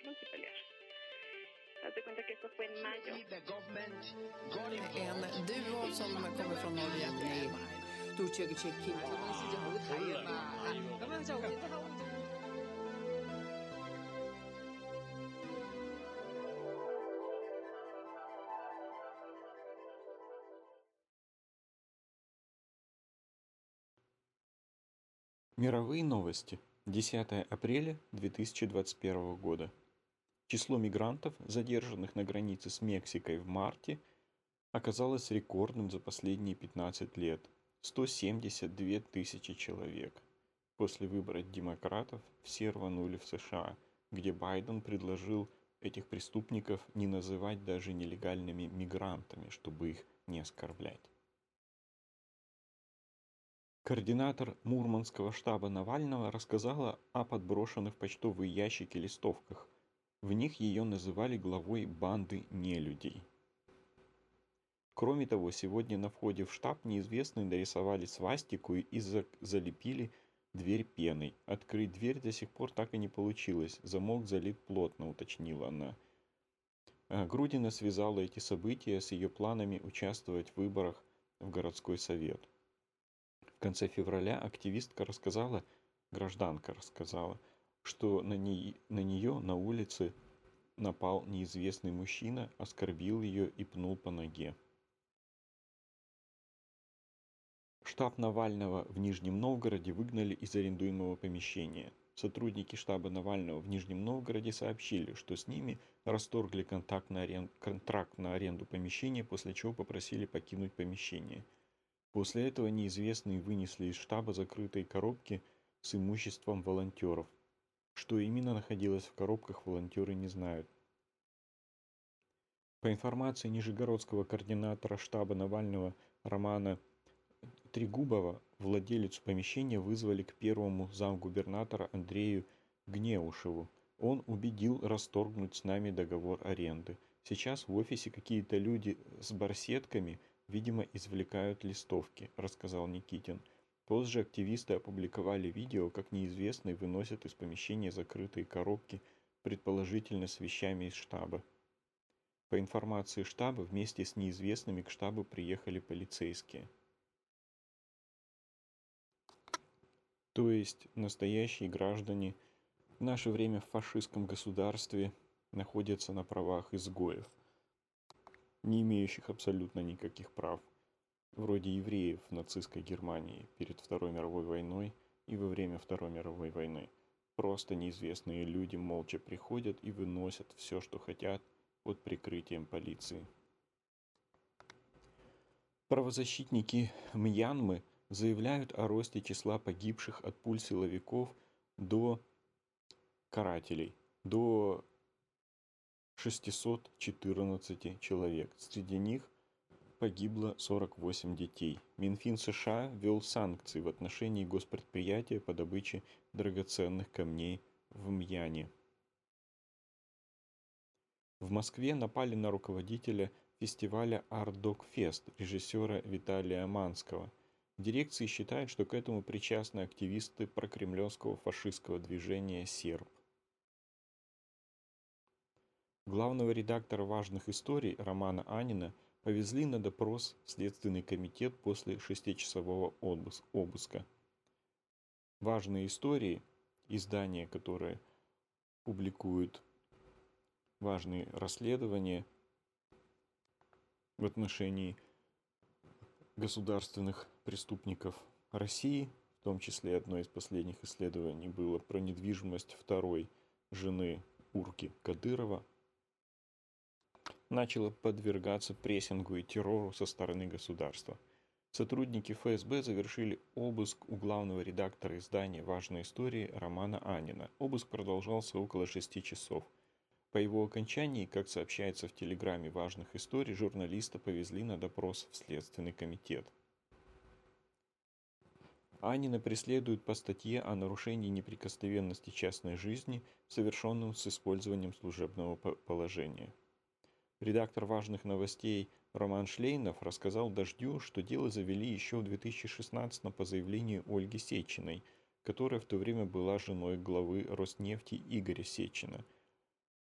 salón y pelear. Haz cuenta que esto fue en mayo. En duo som kommer från Norge. Мировые новости. 10 апреля 2021 года. Число мигрантов, задержанных на границе с Мексикой в марте, оказалось рекордным за последние 15 лет – 172 тысячи человек. После выбора демократов все рванули в США, где Байден предложил этих преступников не называть даже нелегальными мигрантами, чтобы их не оскорблять. Координатор Мурманского штаба Навального рассказала о подброшенных в почтовые ящики листовках – в них ее называли главой банды нелюдей. Кроме того, сегодня на входе в штаб неизвестные нарисовали свастику и залепили дверь пеной. Открыть дверь до сих пор так и не получилось. Замок залит плотно, уточнила она. А Грудина связала эти события с ее планами участвовать в выборах в городской совет. В конце февраля активистка рассказала, гражданка рассказала, что на, ней, на нее на улице напал неизвестный мужчина, оскорбил ее и пнул по ноге. Штаб Навального в Нижнем Новгороде выгнали из арендуемого помещения. Сотрудники штаба Навального в Нижнем Новгороде сообщили, что с ними расторгли контракт на, арен... контракт на аренду помещения, после чего попросили покинуть помещение. После этого неизвестные вынесли из штаба закрытые коробки с имуществом волонтеров – что именно находилось в коробках, волонтеры не знают. По информации нижегородского координатора штаба Навального Романа Трегубова, владелицу помещения вызвали к первому замгубернатора Андрею Гнеушеву. Он убедил расторгнуть с нами договор аренды. Сейчас в офисе какие-то люди с барсетками, видимо, извлекают листовки, рассказал Никитин. Позже активисты опубликовали видео, как неизвестные выносят из помещения закрытые коробки, предположительно с вещами из штаба. По информации штаба, вместе с неизвестными к штабу приехали полицейские. То есть настоящие граждане в наше время в фашистском государстве находятся на правах изгоев, не имеющих абсолютно никаких прав вроде евреев в нацистской Германии перед Второй мировой войной и во время Второй мировой войны. Просто неизвестные люди молча приходят и выносят все, что хотят, под прикрытием полиции. Правозащитники Мьянмы заявляют о росте числа погибших от пуль силовиков до карателей, до 614 человек. Среди них погибло 48 детей. Минфин США ввел санкции в отношении госпредприятия по добыче драгоценных камней в Мьяне. В Москве напали на руководителя фестиваля Ардок Фест, режиссера Виталия Манского. Дирекции считают, что к этому причастны активисты прокремлевского фашистского движения «Серб». Главного редактора важных историй Романа Анина – повезли на допрос Следственный комитет после шестичасового обыска. Важные истории, издания, которые публикуют важные расследования в отношении государственных преступников России, в том числе одно из последних исследований было про недвижимость второй жены Урки Кадырова, начало подвергаться прессингу и террору со стороны государства. Сотрудники ФСБ завершили обыск у главного редактора издания «Важные истории» Романа Анина. Обыск продолжался около шести часов. По его окончании, как сообщается в телеграмме «Важных историй», журналиста повезли на допрос в Следственный комитет. Анина преследуют по статье о нарушении неприкосновенности частной жизни, совершенном с использованием служебного положения. Редактор важных новостей Роман Шлейнов рассказал «Дождю», что дело завели еще в 2016 по заявлению Ольги Сечиной, которая в то время была женой главы Роснефти Игоря Сечина.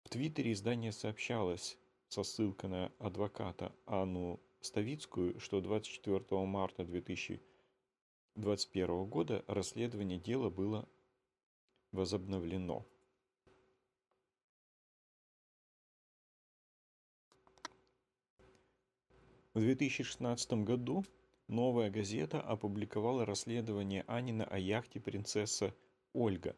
В Твиттере издание сообщалось со ссылкой на адвоката Анну Ставицкую, что 24 марта 2021 года расследование дела было возобновлено. В 2016 году «Новая газета» опубликовала расследование Анина о яхте «Принцесса Ольга».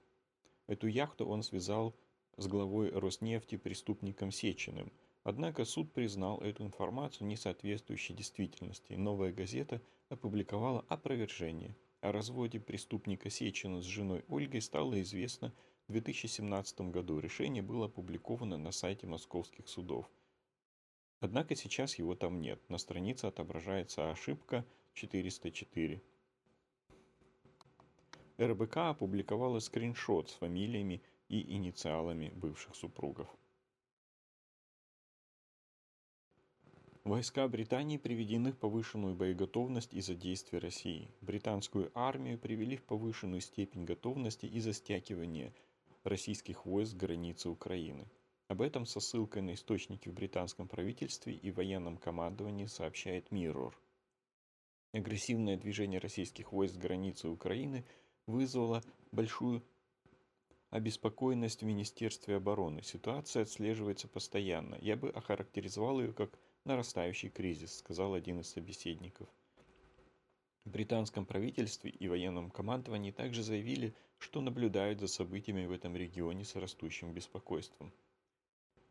Эту яхту он связал с главой Роснефти преступником Сечиным. Однако суд признал эту информацию несоответствующей действительности. «Новая газета» опубликовала опровержение. О разводе преступника Сечина с женой Ольгой стало известно в 2017 году. Решение было опубликовано на сайте московских судов. Однако сейчас его там нет. На странице отображается ошибка 404. РБК опубликовала скриншот с фамилиями и инициалами бывших супругов. Войска Британии приведены в повышенную боеготовность из-за действий России. Британскую армию привели в повышенную степень готовности из-за стягивания российских войск с границы Украины. Об этом со ссылкой на источники в британском правительстве и военном командовании сообщает Mirror. Агрессивное движение российских войск с границы Украины вызвало большую обеспокоенность в Министерстве обороны. Ситуация отслеживается постоянно. Я бы охарактеризовал ее как нарастающий кризис, сказал один из собеседников. В британском правительстве и военном командовании также заявили, что наблюдают за событиями в этом регионе с растущим беспокойством.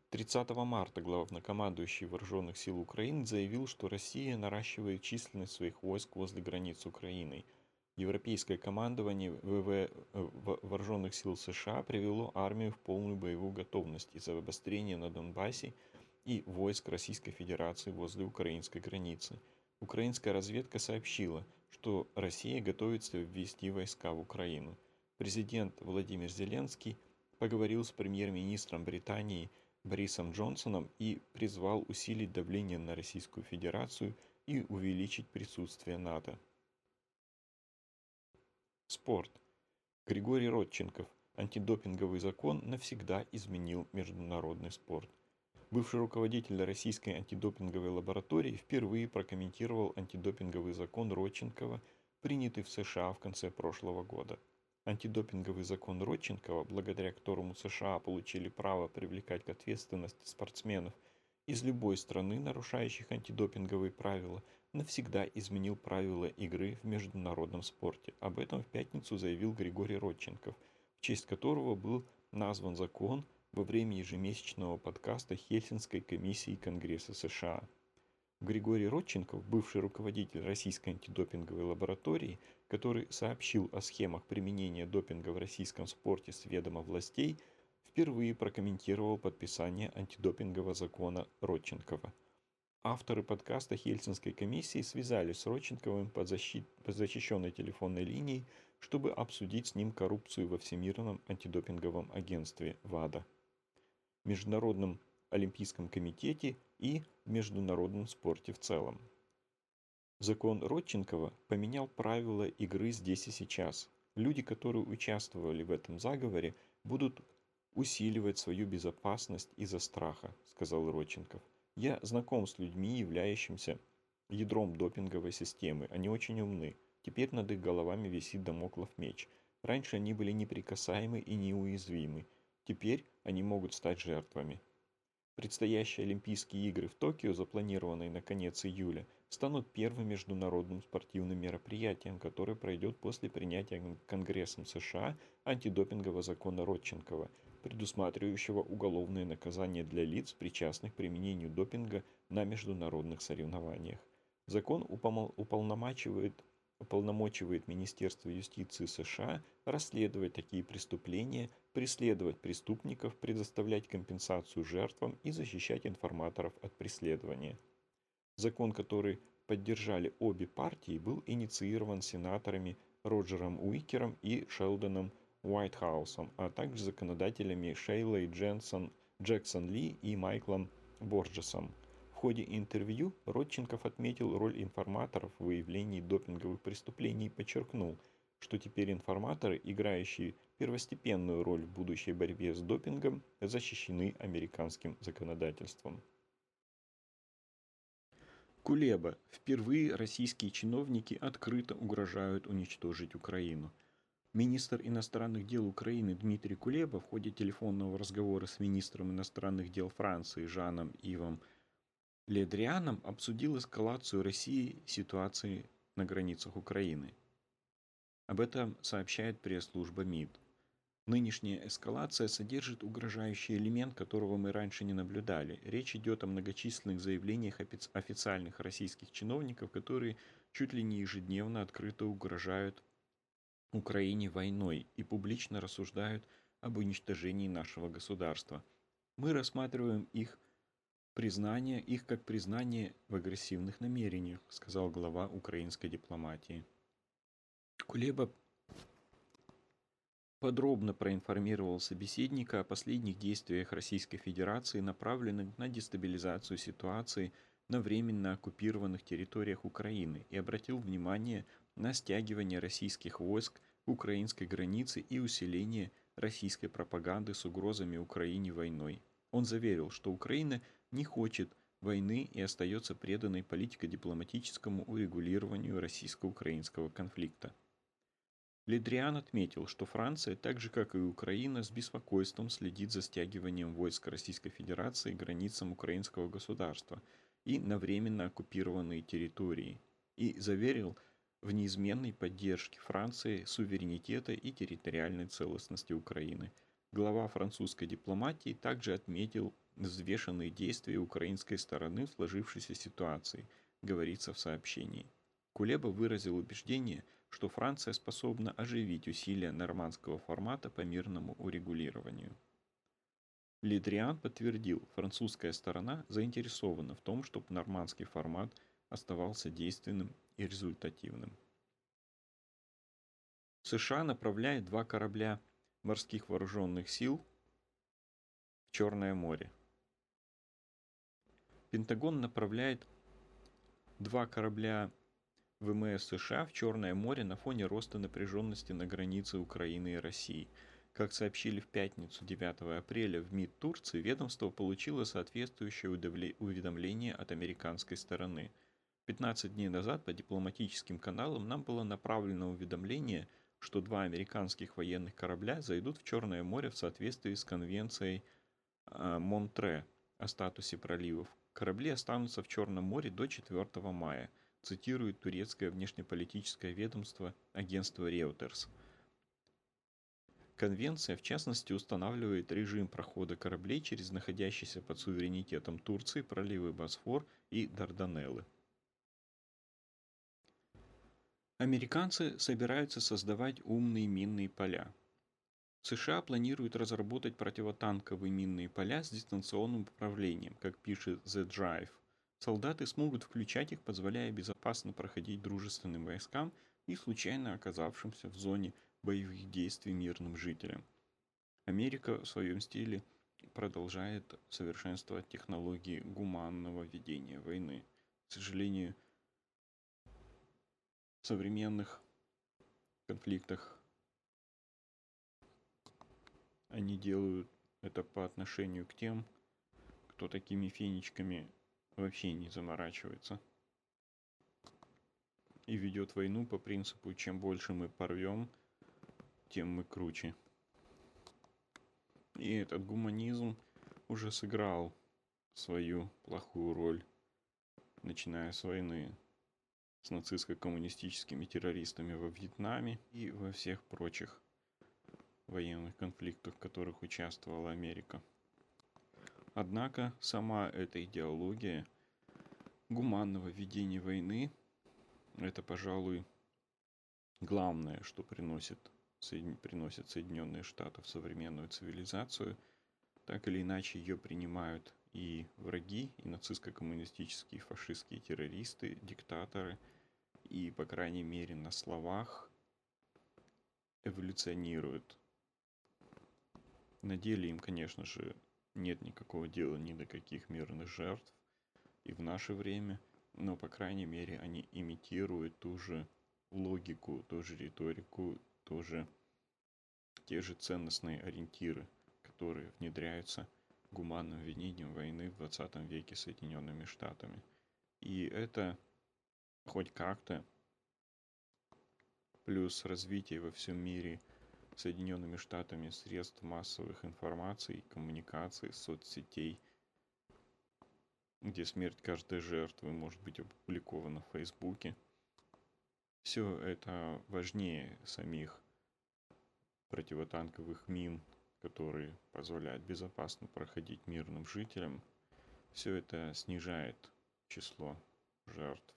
30 марта главнокомандующий Вооруженных сил Украины заявил, что Россия наращивает численность своих войск возле границ Украины. Европейское командование ВВ э, Вооруженных сил США привело армию в полную боевую готовность из-за обострения на Донбассе и войск Российской Федерации возле украинской границы. Украинская разведка сообщила, что Россия готовится ввести войска в Украину. Президент Владимир Зеленский поговорил с премьер-министром Британии Борисом Джонсоном и призвал усилить давление на Российскую Федерацию и увеличить присутствие НАТО. Спорт. Григорий Родченков. Антидопинговый закон навсегда изменил международный спорт. Бывший руководитель российской антидопинговой лаборатории впервые прокомментировал антидопинговый закон Родченкова, принятый в США в конце прошлого года – Антидопинговый закон Родченкова, благодаря которому США получили право привлекать к ответственности спортсменов из любой страны, нарушающих антидопинговые правила, навсегда изменил правила игры в международном спорте. Об этом в пятницу заявил Григорий Родченков, в честь которого был назван закон во время ежемесячного подкаста Хельсинской комиссии Конгресса США. Григорий Родченков, бывший руководитель российской антидопинговой лаборатории, который сообщил о схемах применения допинга в российском спорте с ведома властей, впервые прокомментировал подписание антидопингового закона Родченкова. Авторы подкаста Хельсинской комиссии связались с Родченковым по, защит... по защищенной телефонной линией, чтобы обсудить с ним коррупцию во Всемирном антидопинговом агентстве ВАДА. Международном Олимпийском комитете и международном спорте в целом. Закон Родченкова поменял правила игры здесь и сейчас. Люди, которые участвовали в этом заговоре, будут усиливать свою безопасность из-за страха, сказал Родченков. Я знаком с людьми, являющимися ядром допинговой системы. Они очень умны. Теперь над их головами висит домоклов меч. Раньше они были неприкасаемы и неуязвимы. Теперь они могут стать жертвами. Предстоящие Олимпийские игры в Токио, запланированные на конец июля, станут первым международным спортивным мероприятием, которое пройдет после принятия Конгрессом США антидопингового закона Родченкова, предусматривающего уголовное наказание для лиц, причастных к применению допинга на международных соревнованиях. Закон уполномачивает уполномочивает Министерство юстиции США расследовать такие преступления, преследовать преступников, предоставлять компенсацию жертвам и защищать информаторов от преследования. Закон, который поддержали обе партии, был инициирован сенаторами Роджером Уикером и Шелдоном Уайтхаусом, а также законодателями Шейлой Дженсон, Джексон Ли и Майклом Борджесом – в ходе интервью Родченков отметил роль информаторов в выявлении допинговых преступлений и подчеркнул, что теперь информаторы, играющие первостепенную роль в будущей борьбе с допингом, защищены американским законодательством. Кулеба. Впервые российские чиновники открыто угрожают уничтожить Украину. Министр иностранных дел Украины Дмитрий Кулеба в ходе телефонного разговора с министром иностранных дел Франции Жаном Ивом Ледрианом обсудил эскалацию России ситуации на границах Украины. Об этом сообщает пресс-служба МИД. Нынешняя эскалация содержит угрожающий элемент, которого мы раньше не наблюдали. Речь идет о многочисленных заявлениях официальных российских чиновников, которые чуть ли не ежедневно открыто угрожают Украине войной и публично рассуждают об уничтожении нашего государства. Мы рассматриваем их признание, их как признание в агрессивных намерениях, сказал глава украинской дипломатии. Кулеба подробно проинформировал собеседника о последних действиях Российской Федерации, направленных на дестабилизацию ситуации на временно оккупированных территориях Украины и обратил внимание на стягивание российских войск к украинской границе и усиление российской пропаганды с угрозами Украине войной. Он заверил, что Украина не хочет войны и остается преданной политико-дипломатическому урегулированию российско-украинского конфликта. Ледриан отметил, что Франция, так же как и Украина, с беспокойством следит за стягиванием войск Российской Федерации к границам украинского государства и на временно оккупированные территории, и заверил в неизменной поддержке Франции суверенитета и территориальной целостности Украины. Глава французской дипломатии также отметил взвешенные действия украинской стороны в сложившейся ситуации, говорится в сообщении. Кулеба выразил убеждение – что Франция способна оживить усилия нормандского формата по мирному урегулированию. Лидриан подтвердил, французская сторона заинтересована в том, чтобы нормандский формат оставался действенным и результативным. США направляет два корабля морских вооруженных сил в Черное море. Пентагон направляет два корабля ВМС США в Черное море на фоне роста напряженности на границе Украины и России. Как сообщили в пятницу 9 апреля в МИД Турции, ведомство получило соответствующее уведомление от американской стороны. 15 дней назад по дипломатическим каналам нам было направлено уведомление, что два американских военных корабля зайдут в Черное море в соответствии с конвенцией а, Монтре о статусе проливов. Корабли останутся в Черном море до 4 мая – цитирует турецкое внешнеполитическое ведомство агентство Reuters. Конвенция, в частности, устанавливает режим прохода кораблей через находящиеся под суверенитетом Турции проливы Босфор и Дарданеллы. Американцы собираются создавать умные минные поля. США планируют разработать противотанковые минные поля с дистанционным управлением, как пишет The Drive – Солдаты смогут включать их, позволяя безопасно проходить дружественным войскам и случайно оказавшимся в зоне боевых действий мирным жителям. Америка в своем стиле продолжает совершенствовать технологии гуманного ведения войны. К сожалению, в современных конфликтах они делают это по отношению к тем, кто такими фенечками вообще не заморачивается. И ведет войну по принципу, чем больше мы порвем, тем мы круче. И этот гуманизм уже сыграл свою плохую роль, начиная с войны с нацистско-коммунистическими террористами во Вьетнаме и во всех прочих военных конфликтах, в которых участвовала Америка. Однако сама эта идеология гуманного ведения войны – это, пожалуй, главное, что приносит, приносит Соединенные Штаты в современную цивилизацию. Так или иначе ее принимают и враги, и нацистско-коммунистические фашистские террористы, диктаторы, и, по крайней мере, на словах эволюционируют. На деле им, конечно же, нет никакого дела ни до каких мирных жертв и в наше время, но, по крайней мере, они имитируют ту же логику, ту же риторику, ту же те же ценностные ориентиры, которые внедряются гуманным винением войны в 20 веке Соединенными Штатами. И это хоть как-то плюс развитие во всем мире Соединенными Штатами средств массовых информаций, коммуникаций, соцсетей, где смерть каждой жертвы может быть опубликована в Фейсбуке. Все это важнее самих противотанковых мин, которые позволяют безопасно проходить мирным жителям. Все это снижает число жертв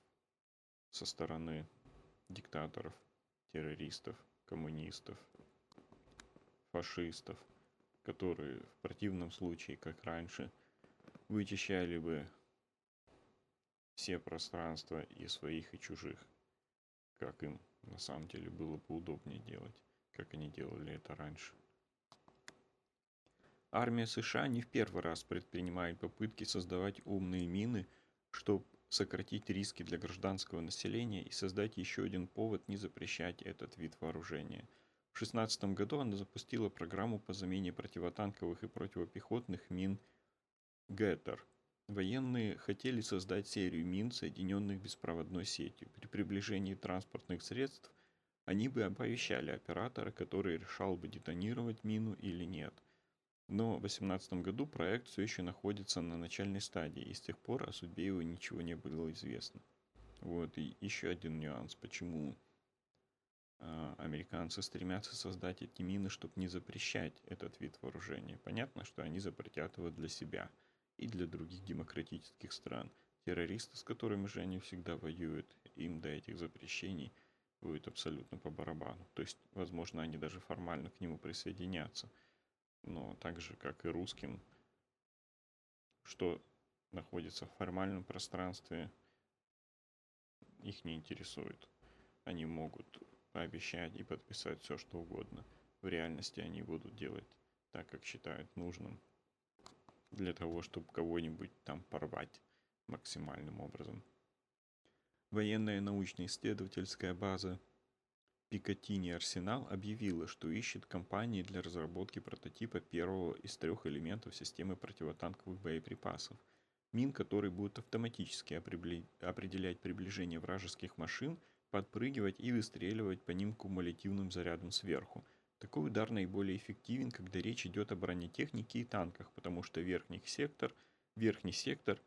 со стороны диктаторов, террористов, коммунистов, фашистов, которые в противном случае, как раньше, вычищали бы все пространства и своих, и чужих, как им на самом деле было бы удобнее делать, как они делали это раньше. Армия США не в первый раз предпринимает попытки создавать умные мины, чтобы сократить риски для гражданского населения и создать еще один повод не запрещать этот вид вооружения. В 2016 году она запустила программу по замене противотанковых и противопехотных мин Геттер. Военные хотели создать серию мин, соединенных беспроводной сетью. При приближении транспортных средств они бы оповещали оператора, который решал бы детонировать мину или нет. Но в 2018 году проект все еще находится на начальной стадии, и с тех пор о судьбе его ничего не было известно. Вот, и еще один нюанс, почему американцы стремятся создать эти мины, чтобы не запрещать этот вид вооружения. Понятно, что они запретят его для себя – и для других демократических стран. Террористы, с которыми же они всегда воюют, им до этих запрещений будет абсолютно по барабану. То есть, возможно, они даже формально к нему присоединятся. Но так же, как и русским, что находится в формальном пространстве, их не интересует. Они могут пообещать и подписать все, что угодно. В реальности они будут делать так, как считают нужным для того, чтобы кого-нибудь там порвать максимальным образом. Военная научно-исследовательская база Пикатини Арсенал объявила, что ищет компании для разработки прототипа первого из трех элементов системы противотанковых боеприпасов. Мин, который будет автоматически определять приближение вражеских машин, подпрыгивать и выстреливать по ним кумулятивным зарядом сверху – такой удар наиболее эффективен, когда речь идет о бронетехнике и танках, потому что верхний сектор, верхний сектор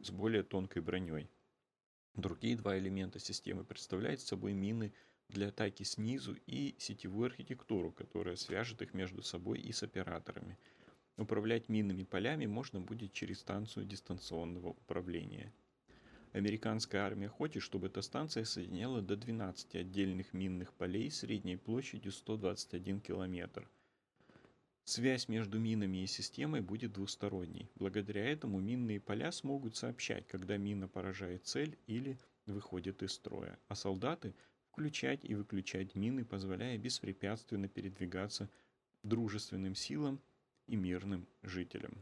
с более тонкой броней. Другие два элемента системы представляют собой мины для атаки снизу и сетевую архитектуру, которая свяжет их между собой и с операторами. Управлять минными полями можно будет через станцию дистанционного управления. Американская армия хочет, чтобы эта станция соединяла до 12 отдельных минных полей средней площадью 121 километр. Связь между минами и системой будет двусторонней. Благодаря этому минные поля смогут сообщать, когда мина поражает цель или выходит из строя, а солдаты включать и выключать мины, позволяя беспрепятственно передвигаться дружественным силам и мирным жителям.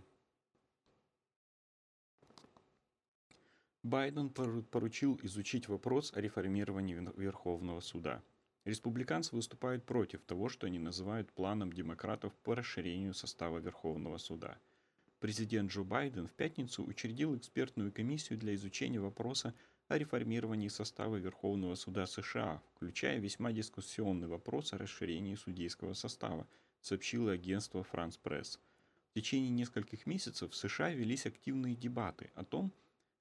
Байден поручил изучить вопрос о реформировании Верховного суда. Республиканцы выступают против того, что они называют планом демократов по расширению состава Верховного суда. Президент Джо Байден в пятницу учредил экспертную комиссию для изучения вопроса о реформировании состава Верховного суда США, включая весьма дискуссионный вопрос о расширении судейского состава, сообщило агентство France Press. В течение нескольких месяцев в США велись активные дебаты о том,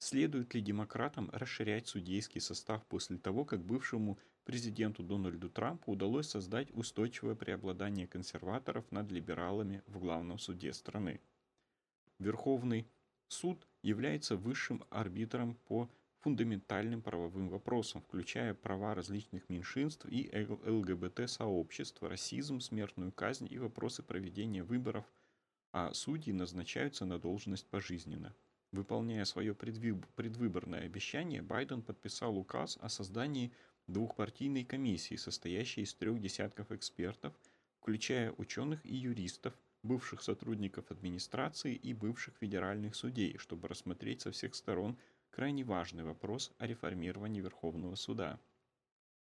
Следует ли демократам расширять судейский состав после того, как бывшему президенту Дональду Трампу удалось создать устойчивое преобладание консерваторов над либералами в главном суде страны? Верховный суд является высшим арбитром по фундаментальным правовым вопросам, включая права различных меньшинств и ЛГБТ-сообществ, расизм, смертную казнь и вопросы проведения выборов, а судьи назначаются на должность пожизненно. Выполняя свое предвыборное обещание, Байден подписал указ о создании двухпартийной комиссии, состоящей из трех десятков экспертов, включая ученых и юристов, бывших сотрудников администрации и бывших федеральных судей, чтобы рассмотреть со всех сторон крайне важный вопрос о реформировании Верховного суда.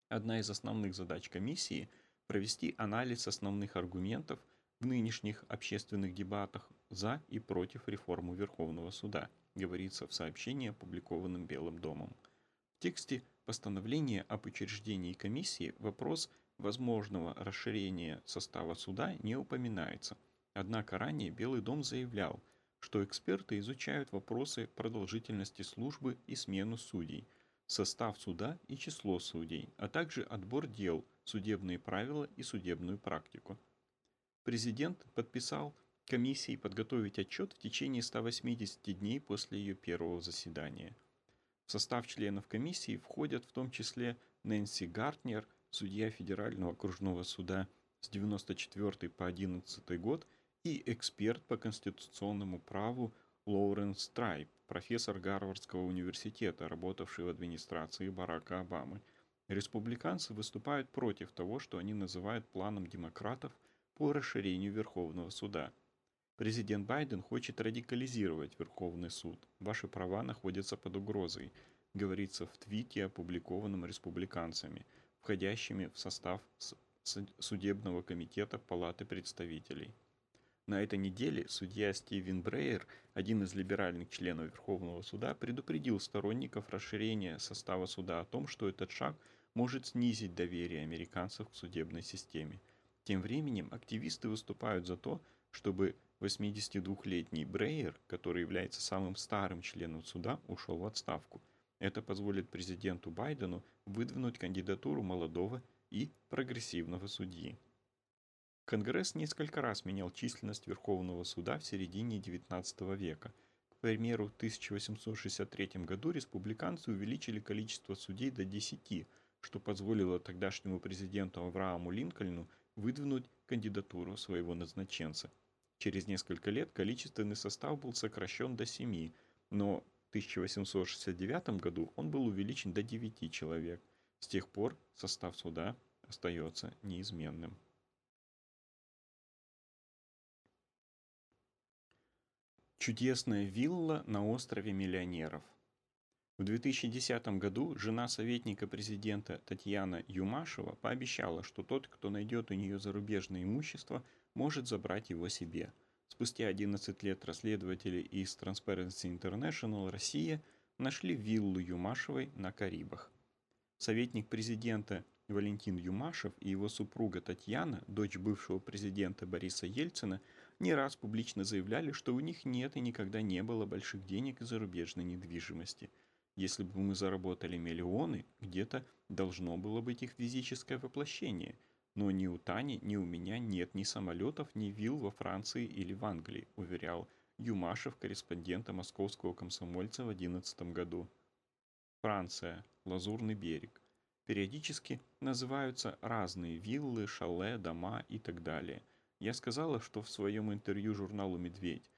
Одна из основных задач комиссии – провести анализ основных аргументов в нынешних общественных дебатах за и против реформы Верховного суда, говорится в сообщении, опубликованном Белым домом. В тексте постановления об учреждении комиссии вопрос возможного расширения состава суда не упоминается. Однако ранее Белый дом заявлял, что эксперты изучают вопросы продолжительности службы и смену судей, состав суда и число судей, а также отбор дел, судебные правила и судебную практику. Президент подписал комиссии подготовить отчет в течение 180 дней после ее первого заседания. В состав членов комиссии входят в том числе Нэнси Гартнер, судья Федерального окружного суда с 94 по 11 год и эксперт по конституционному праву Лоуренс Страйп, профессор Гарвардского университета, работавший в администрации Барака Обамы. Республиканцы выступают против того, что они называют планом демократов по расширению Верховного суда. Президент Байден хочет радикализировать Верховный суд. Ваши права находятся под угрозой, говорится в твите, опубликованном республиканцами, входящими в состав судебного комитета Палаты представителей. На этой неделе судья Стивен Брейер, один из либеральных членов Верховного суда, предупредил сторонников расширения состава суда о том, что этот шаг может снизить доверие американцев к судебной системе. Тем временем активисты выступают за то, чтобы 82-летний Брейер, который является самым старым членом суда, ушел в отставку. Это позволит президенту Байдену выдвинуть кандидатуру молодого и прогрессивного судьи. Конгресс несколько раз менял численность Верховного суда в середине XIX века. К примеру, в 1863 году республиканцы увеличили количество судей до 10, что позволило тогдашнему президенту Аврааму Линкольну выдвинуть кандидатуру своего назначенца. Через несколько лет количественный состав был сокращен до 7, но в 1869 году он был увеличен до 9 человек. С тех пор состав суда остается неизменным. Чудесная вилла на острове миллионеров – в 2010 году жена советника президента Татьяна Юмашева пообещала, что тот, кто найдет у нее зарубежное имущество, может забрать его себе. Спустя 11 лет расследователи из Transparency International Россия нашли виллу Юмашевой на Карибах. Советник президента Валентин Юмашев и его супруга Татьяна, дочь бывшего президента Бориса Ельцина, не раз публично заявляли, что у них нет и никогда не было больших денег и зарубежной недвижимости – если бы мы заработали миллионы, где-то должно было быть их физическое воплощение. Но ни у Тани, ни у меня нет ни самолетов, ни вилл во Франции или в Англии, уверял Юмашев, корреспондента московского комсомольца в 2011 году. Франция, Лазурный берег. Периодически называются разные виллы, шале, дома и так далее. Я сказала, что в своем интервью журналу «Медведь»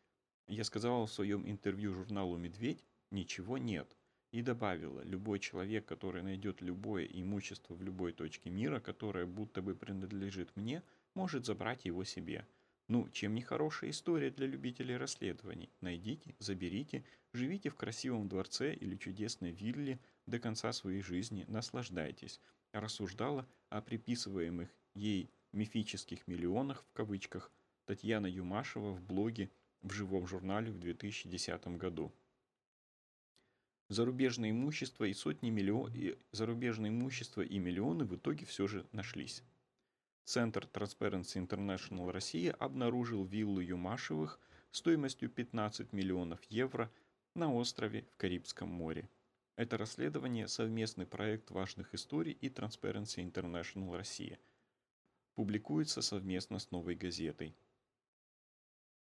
я сказала в своем интервью журналу «Медведь» ничего нет. И добавила, любой человек, который найдет любое имущество в любой точке мира, которое будто бы принадлежит мне, может забрать его себе. Ну, чем не хорошая история для любителей расследований. Найдите, заберите, живите в красивом дворце или чудесной вилле до конца своей жизни, наслаждайтесь. Рассуждала о приписываемых ей мифических миллионах в кавычках Татьяна Юмашева в блоге в живом журнале в 2010 году зарубежное имущество и сотни миллионов, зарубежное имущество и миллионы в итоге все же нашлись. Центр Transparency International Россия обнаружил виллу Юмашевых стоимостью 15 миллионов евро на острове в Карибском море. Это расследование – совместный проект важных историй и Transparency International Россия. Публикуется совместно с «Новой газетой».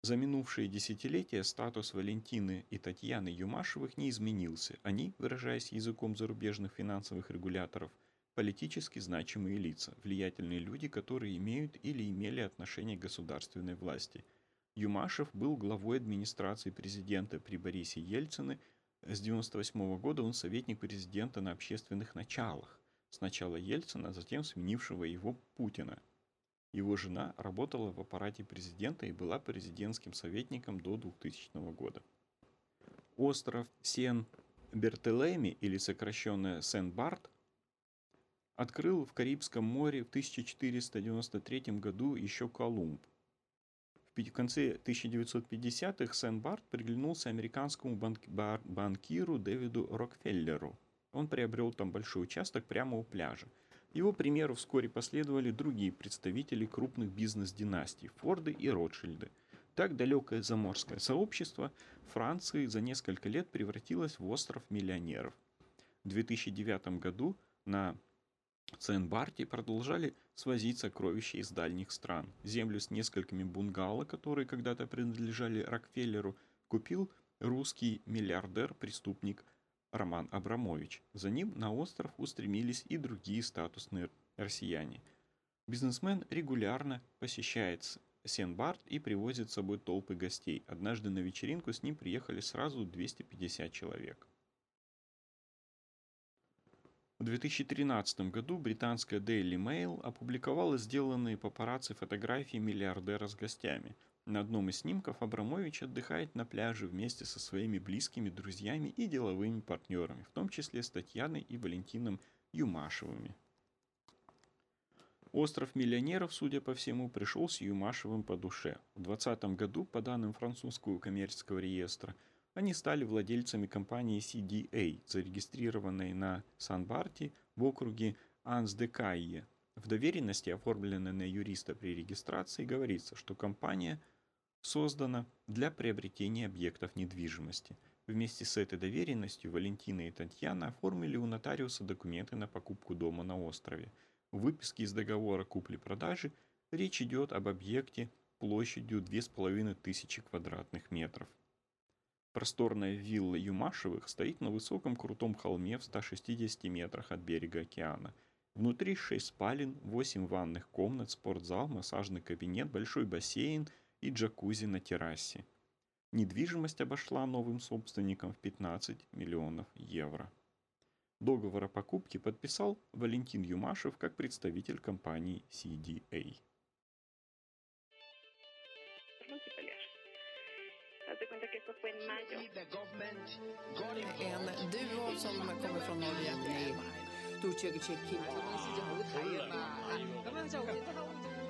За минувшие десятилетия статус Валентины и Татьяны Юмашевых не изменился. Они, выражаясь языком зарубежных финансовых регуляторов, политически значимые лица, влиятельные люди, которые имеют или имели отношение к государственной власти. Юмашев был главой администрации президента при Борисе Ельцине. С 1998 года он советник президента на общественных началах. Сначала Ельцина, затем сменившего его Путина – его жена работала в аппарате президента и была президентским советником до 2000 года. Остров Сен-Бертелеми или сокращенное Сен-Барт открыл в Карибском море в 1493 году еще Колумб. В конце 1950-х Сен-Барт приглянулся американскому банкиру Дэвиду Рокфеллеру. Он приобрел там большой участок прямо у пляжа. Его примеру вскоре последовали другие представители крупных бизнес-династий – Форды и Ротшильды. Так далекое заморское сообщество Франции за несколько лет превратилось в остров миллионеров. В 2009 году на Сен-Барти продолжали свозить сокровища из дальних стран. Землю с несколькими бунгало, которые когда-то принадлежали Рокфеллеру, купил русский миллиардер-преступник Роман Абрамович. За ним на остров устремились и другие статусные россияне. Бизнесмен регулярно посещает Сен-Барт и привозит с собой толпы гостей. Однажды на вечеринку с ним приехали сразу 250 человек. В 2013 году британская Daily Mail опубликовала сделанные папарацци фотографии миллиардера с гостями. На одном из снимков Абрамович отдыхает на пляже вместе со своими близкими друзьями и деловыми партнерами, в том числе с Татьяной и Валентином Юмашевыми. Остров миллионеров, судя по всему, пришелся Юмашевым по душе. В 2020 году, по данным французского коммерческого реестра, они стали владельцами компании CDA, зарегистрированной на Сан-Барти в округе Анс-де-Кайе. В доверенности, оформленной на юриста при регистрации, говорится, что компания создана для приобретения объектов недвижимости. Вместе с этой доверенностью Валентина и Татьяна оформили у нотариуса документы на покупку дома на острове. В выписке из договора купли-продажи речь идет об объекте площадью 2500 квадратных метров. Просторная вилла Юмашевых стоит на высоком крутом холме в 160 метрах от берега океана. Внутри 6 спален, 8 ванных комнат, спортзал, массажный кабинет, большой бассейн и джакузи на террасе. Недвижимость обошла новым собственникам в 15 миллионов евро. Договор о покупке подписал Валентин Юмашев как представитель компании CDA. En.